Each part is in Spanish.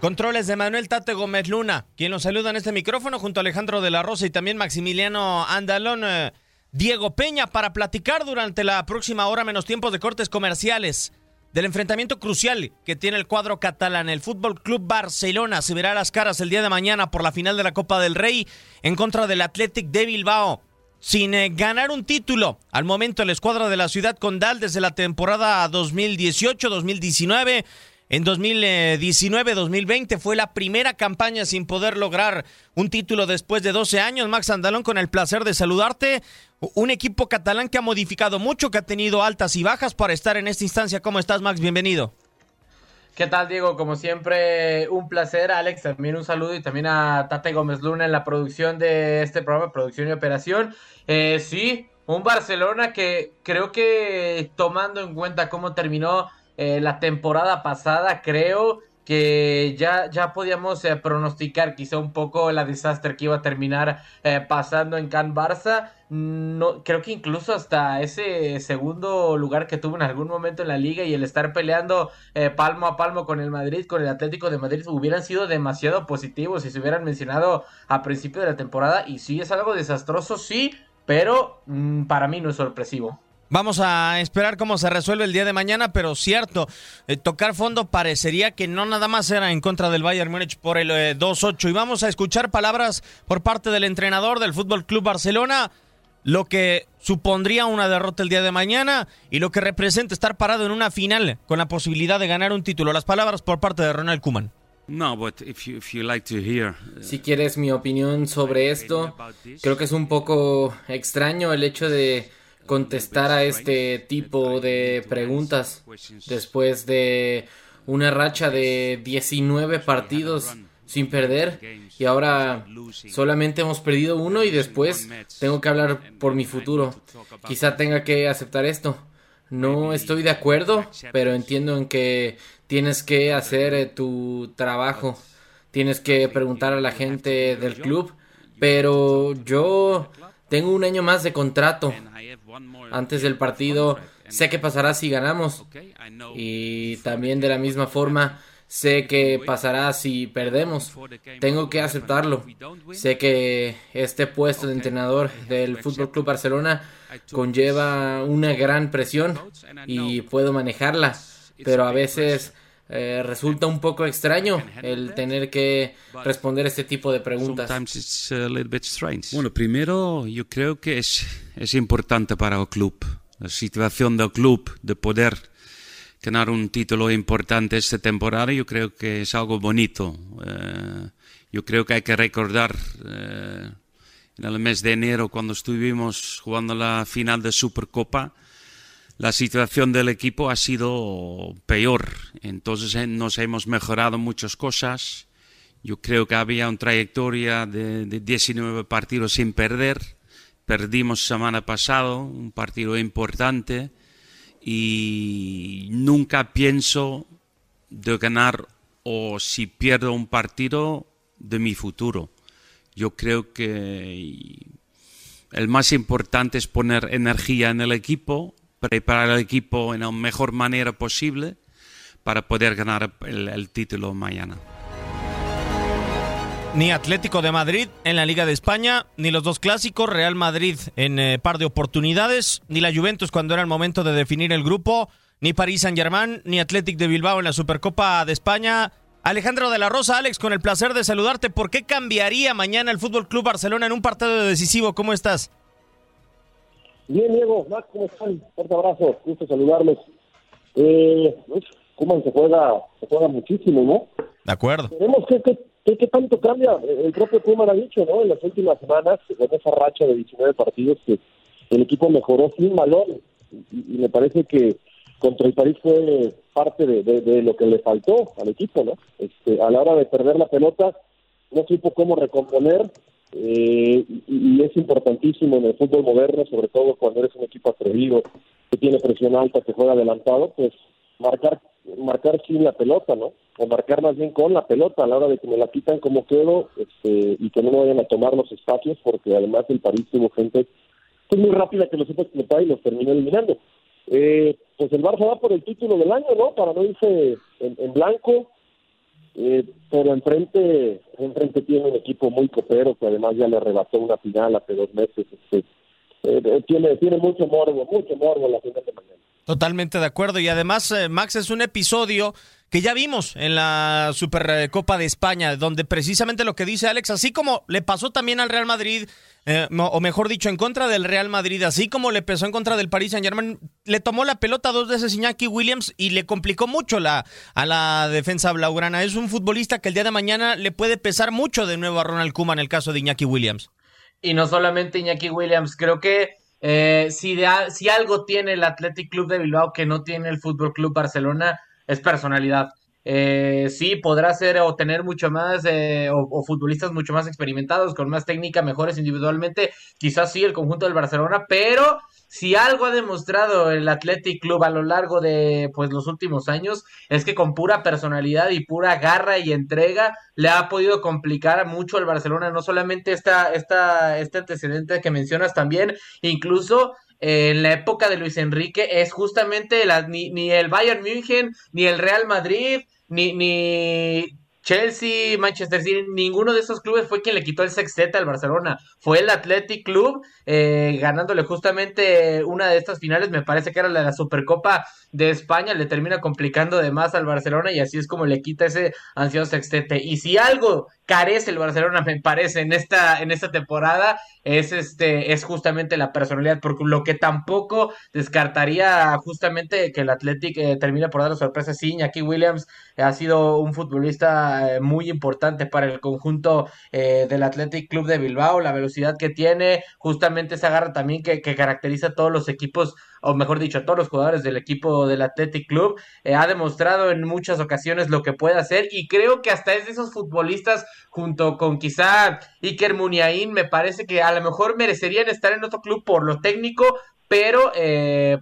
Controles de Manuel Tate Gómez Luna, quien los saluda en este micrófono junto a Alejandro de la Rosa y también Maximiliano Andalón, eh, Diego Peña, para platicar durante la próxima hora menos tiempos de cortes comerciales del enfrentamiento crucial que tiene el cuadro catalán. El Fútbol Club Barcelona se verá las caras el día de mañana por la final de la Copa del Rey en contra del Athletic de Bilbao. Sin eh, ganar un título, al momento la escuadra de la ciudad condal desde la temporada 2018-2019 en 2019-2020 fue la primera campaña sin poder lograr un título después de 12 años. Max Andalón, con el placer de saludarte. Un equipo catalán que ha modificado mucho, que ha tenido altas y bajas para estar en esta instancia. ¿Cómo estás, Max? Bienvenido. ¿Qué tal, Diego? Como siempre, un placer. Alex, también un saludo y también a Tate Gómez Luna en la producción de este programa, producción y operación. Eh, sí, un Barcelona que creo que tomando en cuenta cómo terminó eh, la temporada pasada, creo que ya, ya podíamos eh, pronosticar quizá un poco la desastre que iba a terminar eh, pasando en Can Barça. No, creo que incluso hasta ese segundo lugar que tuvo en algún momento en la liga y el estar peleando palmo a palmo con el Madrid, con el Atlético de Madrid, hubieran sido demasiado positivos si se hubieran mencionado a principio de la temporada. Y sí es algo desastroso, sí, pero mm, para mí no es sorpresivo. Vamos a esperar cómo se resuelve el día de mañana, pero cierto, eh, tocar fondo parecería que no nada más era en contra del Bayern Múnich por el eh, 2-8. Y vamos a escuchar palabras por parte del entrenador del Fútbol Club Barcelona, lo que supondría una derrota el día de mañana y lo que representa estar parado en una final con la posibilidad de ganar un título. Las palabras por parte de Ronald Koeman. No, but if you, if you like to hear, uh, Si quieres mi opinión sobre esto, creo que es un poco extraño el hecho de contestar a este tipo de preguntas después de una racha de 19 partidos sin perder y ahora solamente hemos perdido uno y después tengo que hablar por mi futuro. Quizá tenga que aceptar esto. No estoy de acuerdo, pero entiendo en que tienes que hacer eh, tu trabajo. Tienes que preguntar a la gente del club, pero yo tengo un año más de contrato. Antes del partido sé qué pasará si ganamos. Y también de la misma forma sé qué pasará si perdemos. Tengo que aceptarlo. Sé que este puesto de entrenador del Fútbol Club Barcelona conlleva una gran presión y puedo manejarla, pero a veces eh, resulta un poco extraño el tener que responder este tipo de preguntas. Bueno, primero yo creo que es, es importante para el club, la situación del club de poder ganar un título importante esta temporada, yo creo que es algo bonito. Eh, yo creo que hay que recordar eh, en el mes de enero cuando estuvimos jugando la final de Supercopa, la situación del equipo ha sido peor. Entonces eh, nos hemos mejorado muchas cosas. Yo creo que había una trayectoria de, de 19 partidos sin perder. Perdimos semana pasado un partido importante y nunca pienso de ganar o si pierdo un partido de mi futuro. Yo creo que el más importante es poner energía en el equipo, preparar el equipo en la mejor manera posible para poder ganar el, título mañana. Ni Atlético de Madrid en la Liga de España, ni los dos clásicos, Real Madrid en eh, par de oportunidades, ni la Juventus cuando era el momento de definir el grupo, ni París Saint Germain, ni Atlético de Bilbao en la Supercopa de España. Alejandro de la Rosa, Alex, con el placer de saludarte. ¿Por qué cambiaría mañana el Fútbol Club Barcelona en un partido decisivo? ¿Cómo estás? Bien, Diego, Max, ¿cómo están? Fuerte abrazo, gusto saludarles. Eh, Kuman se juega, se juega muchísimo, ¿no? De acuerdo. Veremos qué, qué, tanto cambia. El propio Kuman ha dicho, ¿no? En las últimas semanas, con esa racha de 19 partidos, que el equipo mejoró sin balón. Y, me parece que contra el París fue parte de, de, lo que le faltó al equipo, ¿no? Este, a la hora de perder la pelota, no supo cómo recomponer eh, y, es importantísimo en el fútbol moderno, sobre todo cuando eres un equipo atrevido, que tiene presión alta, que juega adelantado, pues marcar marcar sin la pelota, ¿no? O marcar más bien con la pelota a la hora de que me la quitan como quedo este, y que no me vayan a tomar los espacios, porque además el París tuvo gente es muy rápida que lo supo explotar y los terminó eliminando. Eh, pues el Barça va por el título del año, ¿no? Para no irse en blanco, eh, pero enfrente, enfrente tiene un equipo muy copero que además ya le arrebató una final hace dos meses. Este, eh, eh, tiene, tiene mucho morbo, mucho morbo la final de mañana. Totalmente de acuerdo. Y además, Max, es un episodio que ya vimos en la Supercopa de España, donde precisamente lo que dice Alex, así como le pasó también al Real Madrid, eh, o mejor dicho, en contra del Real Madrid, así como le pesó en contra del Paris Saint Germain, le tomó la pelota dos veces Iñaki Williams y le complicó mucho la, a la defensa blaugrana. Es un futbolista que el día de mañana le puede pesar mucho de nuevo a Ronald Koeman en el caso de Iñaki Williams. Y no solamente Iñaki Williams, creo que eh, si, si algo tiene el Athletic Club de Bilbao que no tiene el Fútbol Club Barcelona, es personalidad. Eh, sí, podrá ser o tener mucho más, eh, o, futbolistas mucho más experimentados, con más técnica, mejores individualmente, quizás sí el conjunto del Barcelona, pero si algo ha demostrado el Athletic Club a lo largo de pues los últimos años es que con pura personalidad y pura garra y entrega le ha podido complicar mucho al Barcelona, no solamente esta, esta, este antecedente que mencionas también, incluso en la época de Luis Enrique es justamente ni, ni, el Bayern München, ni el Real Madrid, ni, ni Chelsea, Manchester City, ninguno de esos clubes fue quien le quitó el sextete al Barcelona. Fue el Athletic Club eh, ganándole justamente una de estas finales, me parece que era la de la Supercopa de España, le termina complicando de más al Barcelona y así es como le quita ese ansioso sextete. Y si algo carece el Barcelona, me parece, en esta, en esta temporada, es este, es justamente la personalidad, porque lo que tampoco descartaría justamente que el Athletic eh, termine por dar la sorpresa, sí, Iñaki Williams ha sido un futbolista eh, muy importante para el conjunto eh, del Athletic Club de Bilbao, la velocidad que tiene, justamente esa garra también que, que caracteriza a todos los equipos o mejor dicho, a todos los jugadores del equipo del Athletic Club. Eh, ha demostrado en muchas ocasiones lo que puede hacer y creo que hasta es de esos futbolistas, junto con quizá Iker Muniain, me parece que a lo mejor merecerían estar en otro club por lo técnico, pero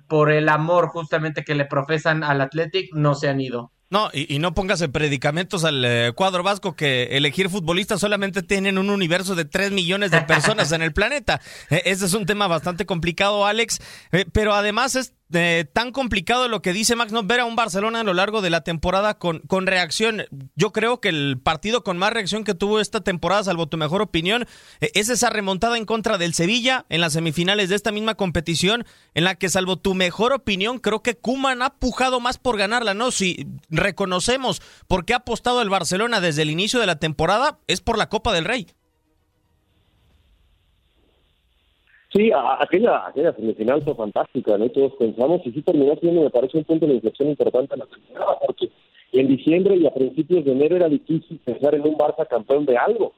por el amor justamente que le profesan al Athletic no se han ido. No, y, no pongas en predicamentos al eh, cuadro vasco que elegir futbolistas solamente tienen un universo de 3 millones de personas en el planeta. E, ese es un tema bastante complicado, Alex, eh, pero además es eh, tan complicado lo que dice Max, no ver a un Barcelona a lo largo de la temporada con, con reacción. Yo creo que el partido con más reacción que tuvo esta temporada, salvo tu mejor opinión, eh, es esa remontada en contra del Sevilla en las semifinales de esta misma competición, en la que, salvo tu mejor opinión, creo que Kuman ha pujado más por ganarla, ¿no? Si reconocemos por qué ha apostado el Barcelona desde el inicio de la temporada, es por la Copa del Rey. Sí, aquella, aquella semifinal fue fantástica, ¿no? Todos pensamos y sí terminó siendo, me parece, un punto de inflexión importante en la temporada, porque en diciembre y a principios de enero era difícil pensar en un Barça campeón de algo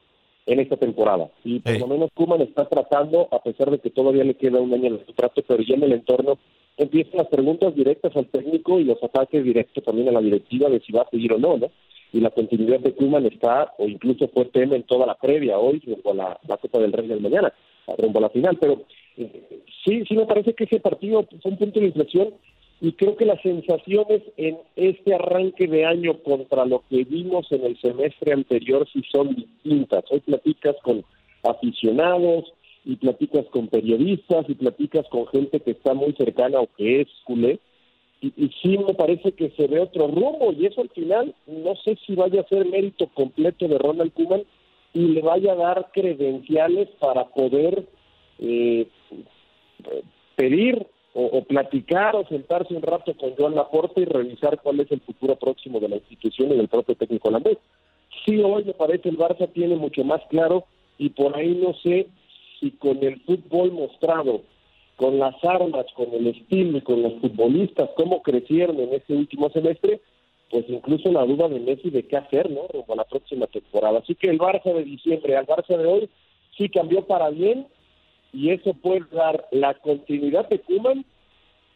en esta temporada. Y por lo menos Kuman está tratando, a pesar de que todavía le queda un año en el contrato, pero ya en el entorno empiezan las preguntas directas al técnico y los ataques directos también a la directiva de si va a seguir o no, ¿no? Y la continuidad de Kuman está, o incluso fue tema en toda la previa hoy, rumbo la, la Copa del Rey del mañana rumbo a la final. Pero eh, sí, sí me parece que ese partido fue un punto de inflexión y creo que las sensaciones en este arranque de año contra lo que vimos en el semestre anterior sí son distintas. Hoy platicas con aficionados y platicas con periodistas y platicas con gente que está muy cercana o que es culé. Y, y, sí me parece que se ve otro rumbo y eso al final no sé si vaya a ser mérito completo de Ronald Koeman y le vaya a dar credenciales para poder eh, pedir o, platicar o sentarse un rato con Joan Laporte y revisar cuál es el futuro próximo de la institución y del propio técnico holandés. Sí, hoy me parece el Barça tiene mucho más claro y por ahí no sé si con el fútbol mostrado, con las armas, con el estilo y con los futbolistas, cómo crecieron en este último semestre, pues incluso la duda de Messi de qué hacer, ¿no? Rumbo la próxima temporada. Así que el Barça de diciembre al Barça de hoy sí cambió para bien y eso puede dar la continuidad de Kuman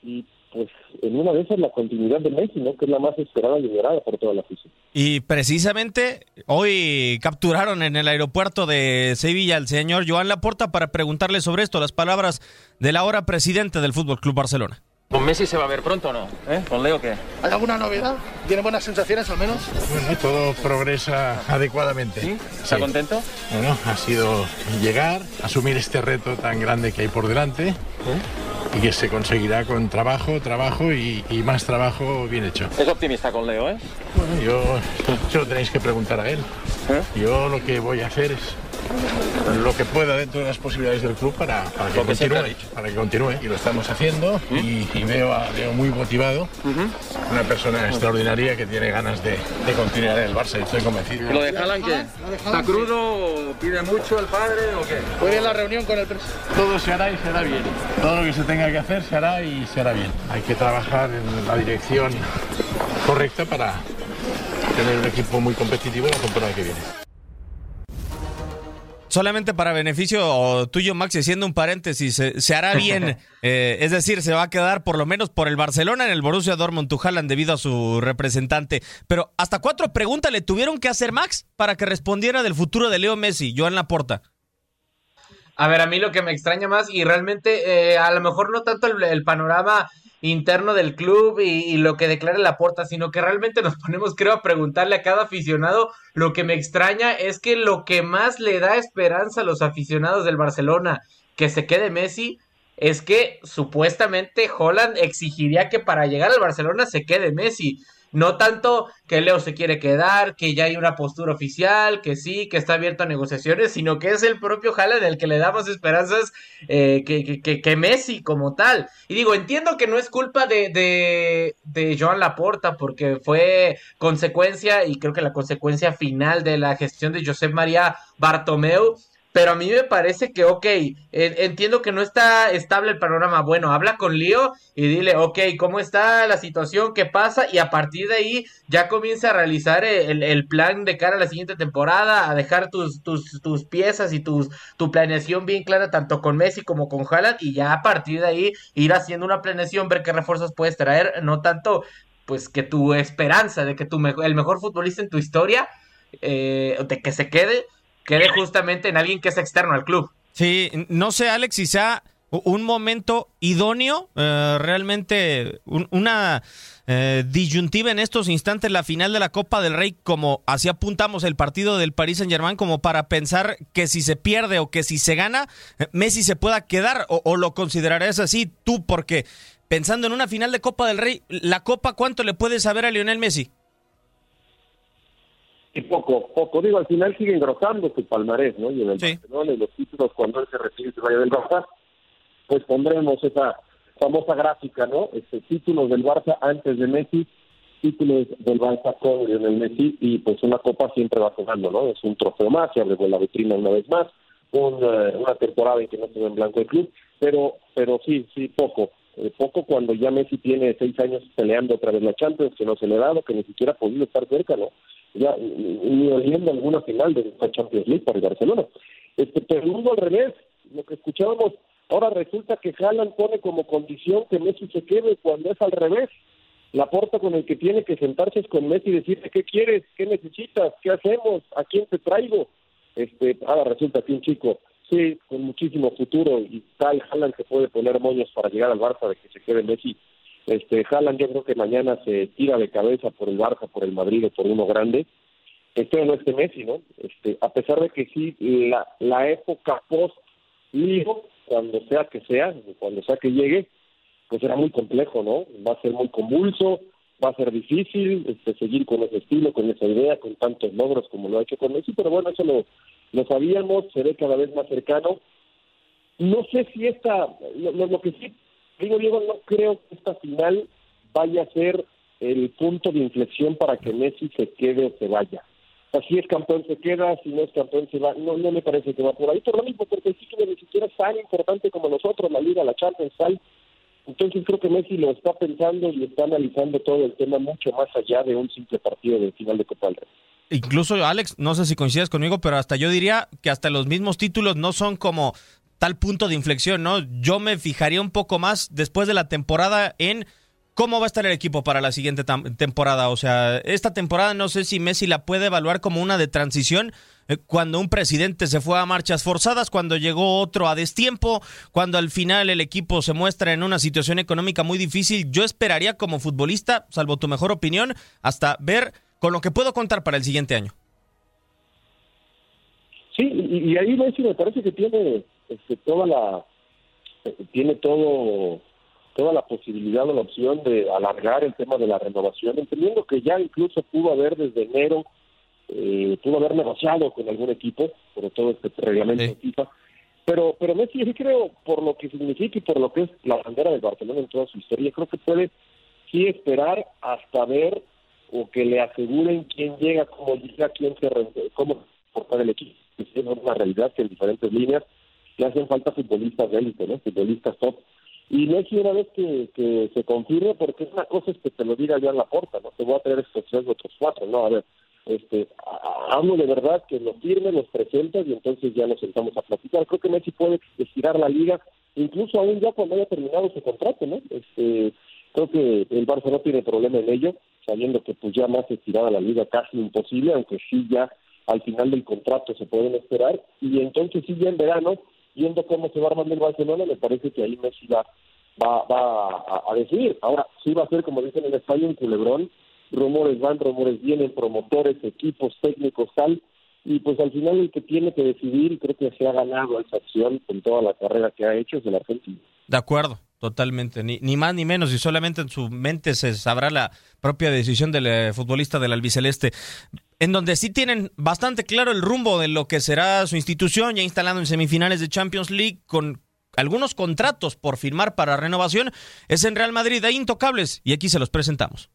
y pues en una de esas la continuidad de Messi, ¿no? Que es la más esperada y liberada por toda la afición. Y precisamente hoy capturaron en el aeropuerto de Sevilla al señor Joan Laporta para preguntarle sobre esto, las palabras del ahora presidente del Fútbol Club Barcelona. ¿Con Messi se va a ver pronto o no? ¿Eh? ¿Con Leo qué? ¿Hay alguna novedad? ¿Tiene buenas sensaciones al menos? Bueno, todo progresa adecuadamente. ¿Sí? ¿Está contento? Bueno, ha sido llegar, asumir este reto tan grande que hay por delante y que se conseguirá con trabajo, trabajo y, y, más trabajo bien hecho. Es optimista con Leo, ¿eh? Bueno, yo, yo lo tenéis que preguntar a él. ¿Eh? Yo lo que voy a hacer es lo que pueda dentro de las posibilidades del club para, para que, continúe, para que continúe. Y lo estamos haciendo y, y veo, a Leo muy motivado, una persona extraordinaria que tiene ganas de, de continuar en el Barça y estoy convencido. ¿Y lo de Haaland qué? ¿Está crudo? ¿Pide mucho el padre o qué? Muy bien la reunión con el presidente. Todo se hará y se hará bien. Todo lo que se tenga que hacer se hará y se hará bien. Hay que trabajar en la dirección correcta para tener un equipo muy competitivo la temporada que viene. Solamente para beneficio tuyo, Max, y siendo un paréntesis, se, se hará bien, eh, es decir, se va a quedar por lo menos por el Barcelona en el Borussia Dortmund Tujalan debido a su representante. Pero hasta cuatro preguntas le tuvieron que hacer Max para que respondiera del futuro de Leo Messi, Joan Laporta. A ver, a mí lo que me extraña más, y realmente eh, a lo mejor no tanto el, el panorama interno del club y, lo que declara la porta, sino que realmente nos ponemos, creo, a preguntarle a cada aficionado. Lo que me extraña es que lo que más le da esperanza a los aficionados del Barcelona que se quede Messi es que supuestamente Holland exigiría que para llegar al Barcelona se quede Messi. No tanto que Leo se quiere quedar, que ya hay una postura oficial, que sí, que está abierto a negociaciones, sino que es el propio Haaland el que le da más esperanzas eh, que, que, que, Messi como tal. Y digo, entiendo que no es culpa de, de, de Joan Laporta, porque fue consecuencia, y creo que la consecuencia final de la gestión de Josep María Bartomeu, pero a mí me parece que, ok, entiendo que no está estable el panorama. Bueno, habla con Lío y dile, ok, ¿cómo está la situación? ¿Qué pasa? Y a partir de ahí ya comienza a realizar el, plan de cara a la siguiente temporada, a dejar tus, tus, tus piezas y tus, tu planeación bien clara, tanto con Messi como con Haaland, y ya a partir de ahí ir haciendo una planeación, ver qué refuerzos puedes traer, no tanto pues que tu esperanza de que tu el mejor futbolista en tu historia, eh, de que se quede quede justamente en alguien que es externo al club. Sí, no sé, Alex, sea un momento idóneo, eh, realmente un, una eh, disyuntiva en estos instantes, la final de la Copa del Rey, como así apuntamos el partido del Paris Saint Germain, como para pensar que si se pierde o que si se gana, Messi se pueda quedar, o, o lo considerarás así tú, porque pensando en una final de Copa del Rey, la Copa, ¿cuánto le puede saber a Lionel Messi? Y poco, poco. Digo, al final sigue engrosando su palmarés, ¿no? Y en el Barcelona y los títulos, cuando él se retire se vaya del Barça, pues pondremos esa famosa gráfica, ¿no? Este, títulos del Barça antes de Messi, títulos del Barça con Lionel Messi, y pues una copa siempre va jugando, ¿no? Es un trofeo más, se abre la vitrina una vez más, una temporada en que no se ve en blanco el club, pero, pero sí, sí, poco. Eh, poco cuando ya Messi tiene seis años peleando otra vez la Champions, que no se le ha dado, que ni siquiera ha podido estar cerca, ¿no? Ya ni oliendo alguna final de la Champions League para el Barcelona. Este, pero al revés, lo que escuchábamos, ahora resulta que Haaland pone como condición que Messi se quede cuando es al revés. La porta con el que tiene que sentarse es con Messi y decirle qué quieres, qué necesitas, qué hacemos, a quién te traigo. Este, ahora resulta que un chico sí, con muchísimo futuro y tal, Haaland se puede poner moños para llegar al Barça de que se quede Messi. Este, Haaland yo creo que mañana se tira de cabeza por el Barça, por el Madrid o por uno grande. Este no este Messi, ¿no? Este, a pesar de que sí, la, la época post ligo cuando sea que sea, cuando sea que llegue, pues será muy complejo, ¿no? Va a ser muy convulso, va a ser difícil este, seguir con ese estilo, con esa idea, con tantos logros como lo ha hecho con Messi, pero bueno, eso lo, lo sabíamos, se ve cada vez más cercano. No sé si esta, lo, que sí digo, Diego, no creo que esta final vaya a ser el punto de inflexión para que Messi se quede o se vaya. si es campeón se queda, si no es campeón se va. No, no me parece que va por ahí. Por lo mismo, porque el título ni siquiera es tan importante como nosotros, la Liga, la Champions, tal. Entonces creo que Messi lo está pensando y está analizando todo el tema mucho más allá de un simple partido de final de Copa del Rey incluso Alex, no sé si coincides conmigo, pero hasta yo diría que hasta los mismos títulos no son como tal punto de inflexión, ¿no? Yo me fijaría un poco más después de la temporada en cómo va a estar el equipo para la siguiente temporada. O sea, esta temporada no sé si Messi la puede evaluar como una de transición. Eh, cuando un presidente se fue a marchas forzadas, cuando llegó otro a destiempo, cuando al final el equipo se muestra en una situación económica muy difícil, yo esperaría como futbolista, salvo tu mejor opinión, hasta ver con lo que puedo contar para el siguiente año. Sí, y, ahí Messi me parece que tiene este, toda la tiene todo toda la posibilidad o la opción de alargar el tema de la renovación, entendiendo que ya incluso pudo haber desde enero, eh, pudo haber negociado con algún equipo, por todo este reglamento de FIFA, pero, pero Messi sí creo, por lo que significa y por lo que es la bandera del Barcelona en toda su historia, creo que puede sí esperar hasta ver o que le aseguren quién llega, cómo llega, quién se cómo portar el equipo. Es una realidad que en diferentes líneas le hacen falta futbolistas de élite, ¿no? Futbolistas top. Y es una vez que, se confirme, porque una cosa es que te lo diga ya en la puerta, ¿no? Te voy a traer estos tres otros cuatro, ¿no? A ver, este, hablo de verdad que los firme, los presentes y entonces ya nos sentamos a platicar. Creo que Messi puede estirar la liga, incluso aún ya cuando haya terminado su contrato, ¿no? Este, creo que el Barça no tiene problema en ello sabiendo que pues ya más estirada la liga casi imposible, aunque sí ya al final del contrato se pueden esperar, y entonces sí ya verano, viendo cómo se va armando el Barcelona, me parece que ahí Messi va, va, va a, decidir. Ahora, sí va a ser, como dicen en España, un culebrón, rumores van, rumores vienen, promotores, equipos, técnicos, tal, y pues al final el que tiene que decidir, creo que se ha ganado esa acción con toda la carrera que ha hecho, es el argentino. De acuerdo. Totalmente, ni, ni, más ni menos, y solamente en su mente se sabrá la propia decisión del eh, futbolista del albiceleste, en donde sí tienen bastante claro el rumbo de lo que será su institución, ya instalado en semifinales de Champions League, con algunos contratos por firmar para renovación, es en Real Madrid, hay intocables, y aquí se los presentamos.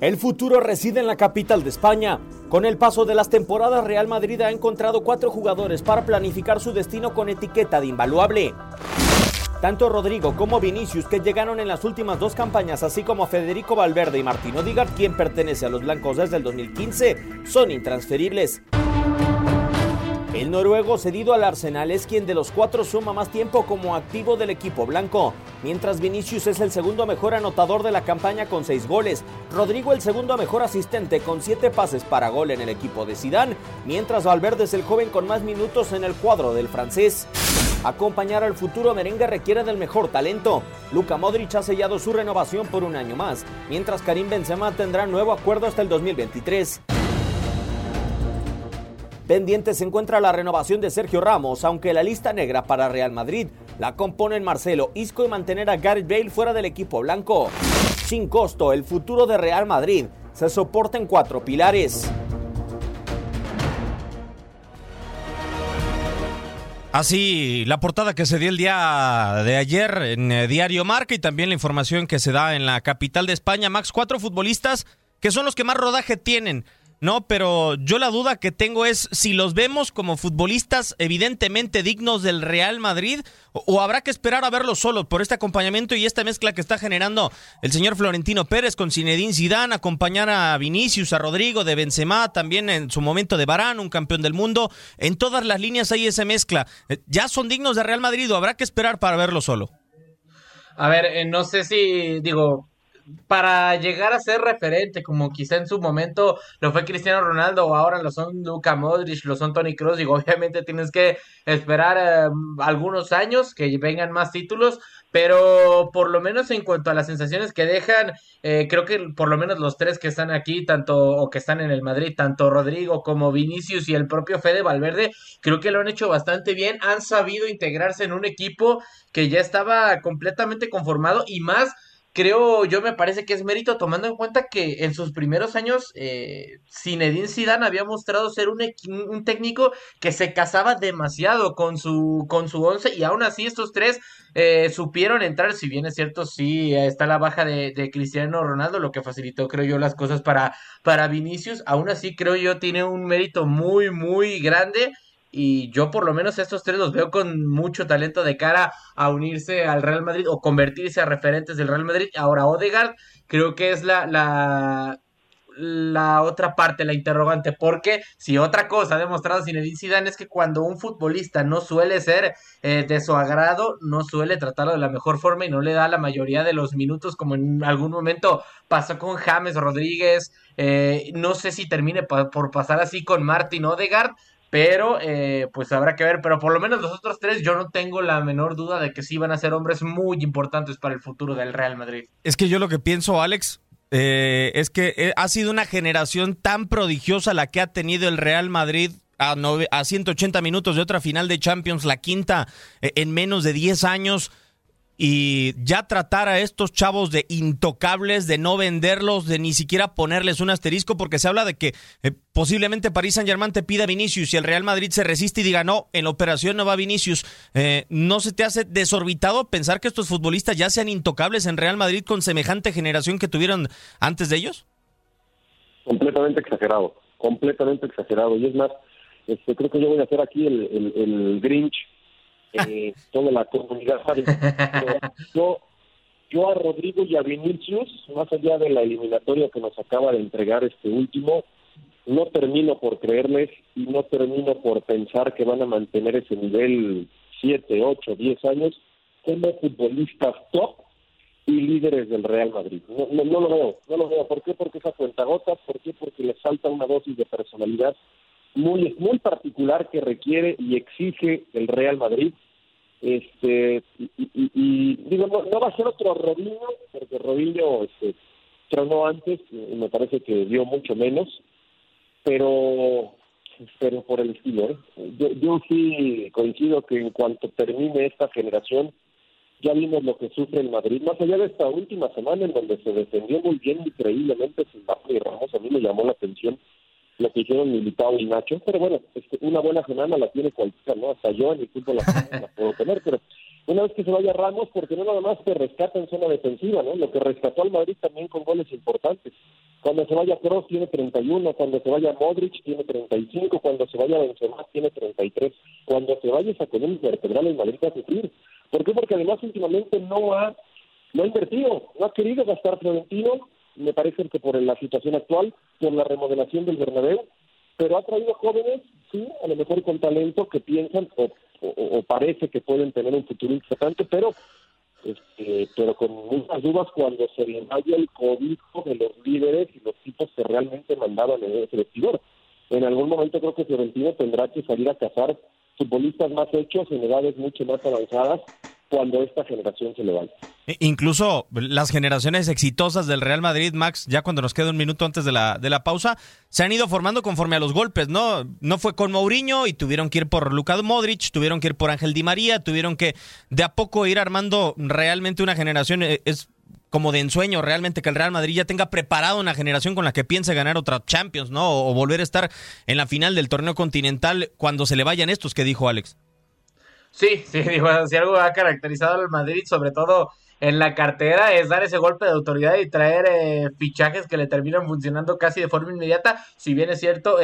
El futuro reside en la capital de España. Con el paso de las temporadas, Real Madrid ha encontrado cuatro jugadores para planificar su destino con etiqueta de invaluable. Tanto Rodrigo como Vinicius, que llegaron en las últimas dos campañas, así como Federico Valverde y Martín Odigard, quien pertenece a los blancos desde el 2015, son intransferibles. El noruego cedido al Arsenal es quien de los cuatro suma más tiempo como activo del equipo blanco, mientras Vinicius es el segundo mejor anotador de la campaña con seis goles, Rodrigo el segundo mejor asistente con siete pases para gol en el equipo de Sidán, mientras Valverde es el joven con más minutos en el cuadro del francés. Acompañar al futuro merengue requiere del mejor talento. Luka Modric ha sellado su renovación por un año más, mientras Karim Benzema tendrá nuevo acuerdo hasta el 2023. Pendiente se encuentra la renovación de Sergio Ramos, aunque la lista negra para Real Madrid la componen Marcelo, Isco y mantener a Gareth Bale fuera del equipo blanco. Sin costo, el futuro de Real Madrid se soporta en cuatro pilares. Así, la portada que se dio el día de ayer en eh, Diario Marca y también la información que se da en la capital de España. Max, cuatro futbolistas que son los que más rodaje tienen. No, pero yo la duda que tengo es si los vemos como futbolistas evidentemente dignos del Real Madrid o, habrá que esperar a verlos solos por este acompañamiento y esta mezcla que está generando el señor Florentino Pérez con Zinedine Zidane, acompañar a Vinicius, a Rodrigo de Benzema, también en su momento de Barán, un campeón del mundo. En todas las líneas hay esa mezcla. Eh, ¿Ya son dignos de Real Madrid o habrá que esperar para verlo solo? A ver, eh, no sé si, digo, para llegar a ser referente, como quizá en su momento lo fue Cristiano Ronaldo o ahora lo son Luka Modric, lo son Tony Kroos, digo, obviamente tienes que esperar em, algunos años que vengan más títulos, pero por lo menos en cuanto a las sensaciones que dejan, eh, creo que por lo menos los tres que están aquí, tanto o que están en el Madrid, tanto Rodrigo como Vinicius y el propio Fede Valverde, creo que lo han hecho bastante bien, han sabido integrarse en un equipo que ya estaba completamente conformado y más creo yo me parece que es mérito tomando en cuenta que en sus primeros años eh, Zinedine Zidane había mostrado ser un, un, técnico que se casaba demasiado con su con su once y aún así estos tres eh, supieron entrar. Si bien es cierto sí está la baja de, de, Cristiano Ronaldo lo que facilitó creo yo las cosas para para Vinicius aún así creo yo tiene un mérito muy muy grande y yo por lo menos estos tres los veo con mucho talento de cara a unirse al Real Madrid o convertirse a referentes del Real Madrid. Ahora Odegaard creo que es la, la, la otra parte, la interrogante, porque si otra cosa ha demostrado Zinedine Zidane es que cuando un futbolista no suele ser eh, de su agrado, no suele tratarlo de la mejor forma y no le da la mayoría de los minutos como en algún momento pasó con James Rodríguez, eh, no sé si termine por pasar así con Martin Odegaard, pero eh, pues habrá que ver, pero por lo menos los otros tres yo no tengo la menor duda de que sí van a ser hombres muy importantes para el futuro del Real Madrid. Es que yo lo que pienso, Alex, eh, es que eh, ha sido una generación tan prodigiosa la que ha tenido el Real Madrid a, a 180 minutos de otra final de Champions, la quinta en menos de 10 años y ya tratar a estos chavos de intocables, de no venderlos, de ni siquiera ponerles un asterisco, porque se habla de que eh, posiblemente París Saint Germain te pida Vinicius y el Real Madrid se resiste y diga no, en la operación no va Vinicius. Eh, ¿No se te hace desorbitado pensar que estos futbolistas ya sean intocables en Real Madrid con semejante generación que tuvieron antes de ellos? Completamente exagerado, completamente exagerado. Y es más, este, creo que yo voy a hacer aquí el, el Grinch eh, toda la comunidad. Yo, yo a Rodrigo y a Vinicius, más allá de la eliminatoria que nos acaba de entregar este último, no termino por creerles y no termino por pensar que van a mantener ese nivel 7, 8, 10 años como futbolistas top y líderes del Real Madrid. No, no, no, lo veo, no lo veo. ¿Por qué? Porque esa cuenta gotas, ¿por qué? Porque les falta una dosis de personalidad muy, muy particular que requiere y exige el Real Madrid. Este, y, digo, no, va a ser otro Robinho, porque Robinho este, tronó antes y me parece que dio mucho menos, pero pero por el estilo. ¿eh? Yo, yo sí coincido que en cuanto termine esta generación, ya vimos lo que sufre el Madrid, más allá de esta última semana en donde se defendió muy bien, increíblemente, sin y Ramos, a mí me llamó la atención lo que hicieron Militao y Nacho, pero bueno, este, una buena semana la tiene cualquiera, ¿no? Hasta yo en el fútbol la, la puedo tener, pero una vez que se vaya Ramos, porque no nada más se rescata en zona defensiva, ¿no? Lo que rescató al Madrid también con goles importantes. Cuando se vaya Kroos tiene 31, cuando se vaya Modric tiene 35, cuando se vaya Benzema tiene 33. Cuando se vaya esa columna vertebral el Madrid va a sufrir. ¿Por qué? Porque además últimamente no ha, no ha invertido, no ha querido gastar Florentino, me parece que por la situación actual, por la remodelación del Bernabéu, pero ha traído jóvenes, sí, a lo mejor con talento que piensan o, parece que pueden tener un futuro importante, pero este, pero con muchas dudas cuando se le vaya el código de los líderes y los tipos que realmente mandaban en ese vestidor. En algún momento creo que Fiorentino tendrá que salir a cazar futbolistas más hechos en edades mucho más avanzadas cuando esta generación se levante. E, incluso las generaciones exitosas del Real Madrid, Max, ya cuando nos queda un minuto antes de la, de la pausa, se han ido formando conforme a los golpes, ¿no? No fue con Mourinho y tuvieron que ir por Luka Modric, tuvieron que ir por Ángel Di María, tuvieron que de a poco ir armando realmente una generación. E, es como de ensueño realmente que el Real Madrid ya tenga preparado una generación con la que piense ganar otra Champions, ¿no? O, volver a estar en la final del torneo continental cuando se le vayan estos que dijo Alex. Sí, sí, dijo, si algo ha caracterizado al Madrid, sobre todo en la cartera es dar ese golpe de autoridad y traer eh, fichajes que le terminan funcionando casi de forma inmediata. Si bien es cierto,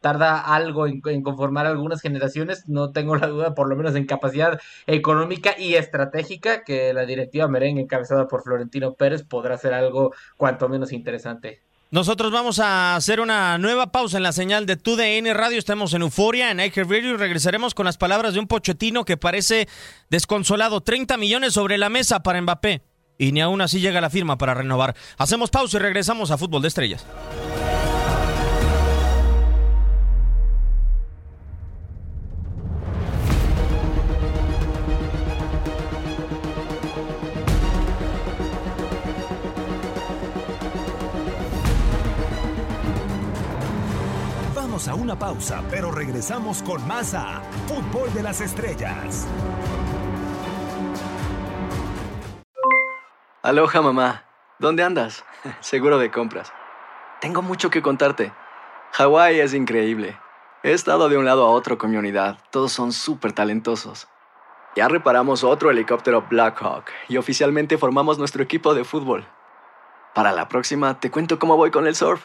tarda algo en, conformar algunas generaciones, no tengo la duda, por lo menos en capacidad económica y estratégica, que la directiva merengue encabezada por Florentino Pérez podrá ser algo cuanto menos interesante. Nosotros vamos a hacer una nueva pausa en la señal de TUDN Radio. Estamos en Euforia, en Iker Radio, y regresaremos con las palabras de un pochetino que parece desconsolado. 30 millones sobre la mesa para Mbappé. Y ni aún así llega la firma para renovar. Hacemos pausa y regresamos a Fútbol de Estrellas. A una pausa, pero regresamos con más a Fútbol de las Estrellas. Aloha mamá, ¿dónde andas? Seguro de compras. Tengo mucho que contarte. Hawái es increíble. He estado de un lado a otro con mi unidad. Todos son súper talentosos. Ya reparamos otro helicóptero Blackhawk y oficialmente formamos nuestro equipo de fútbol. Para la próxima te cuento cómo voy con el surf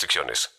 restricciones.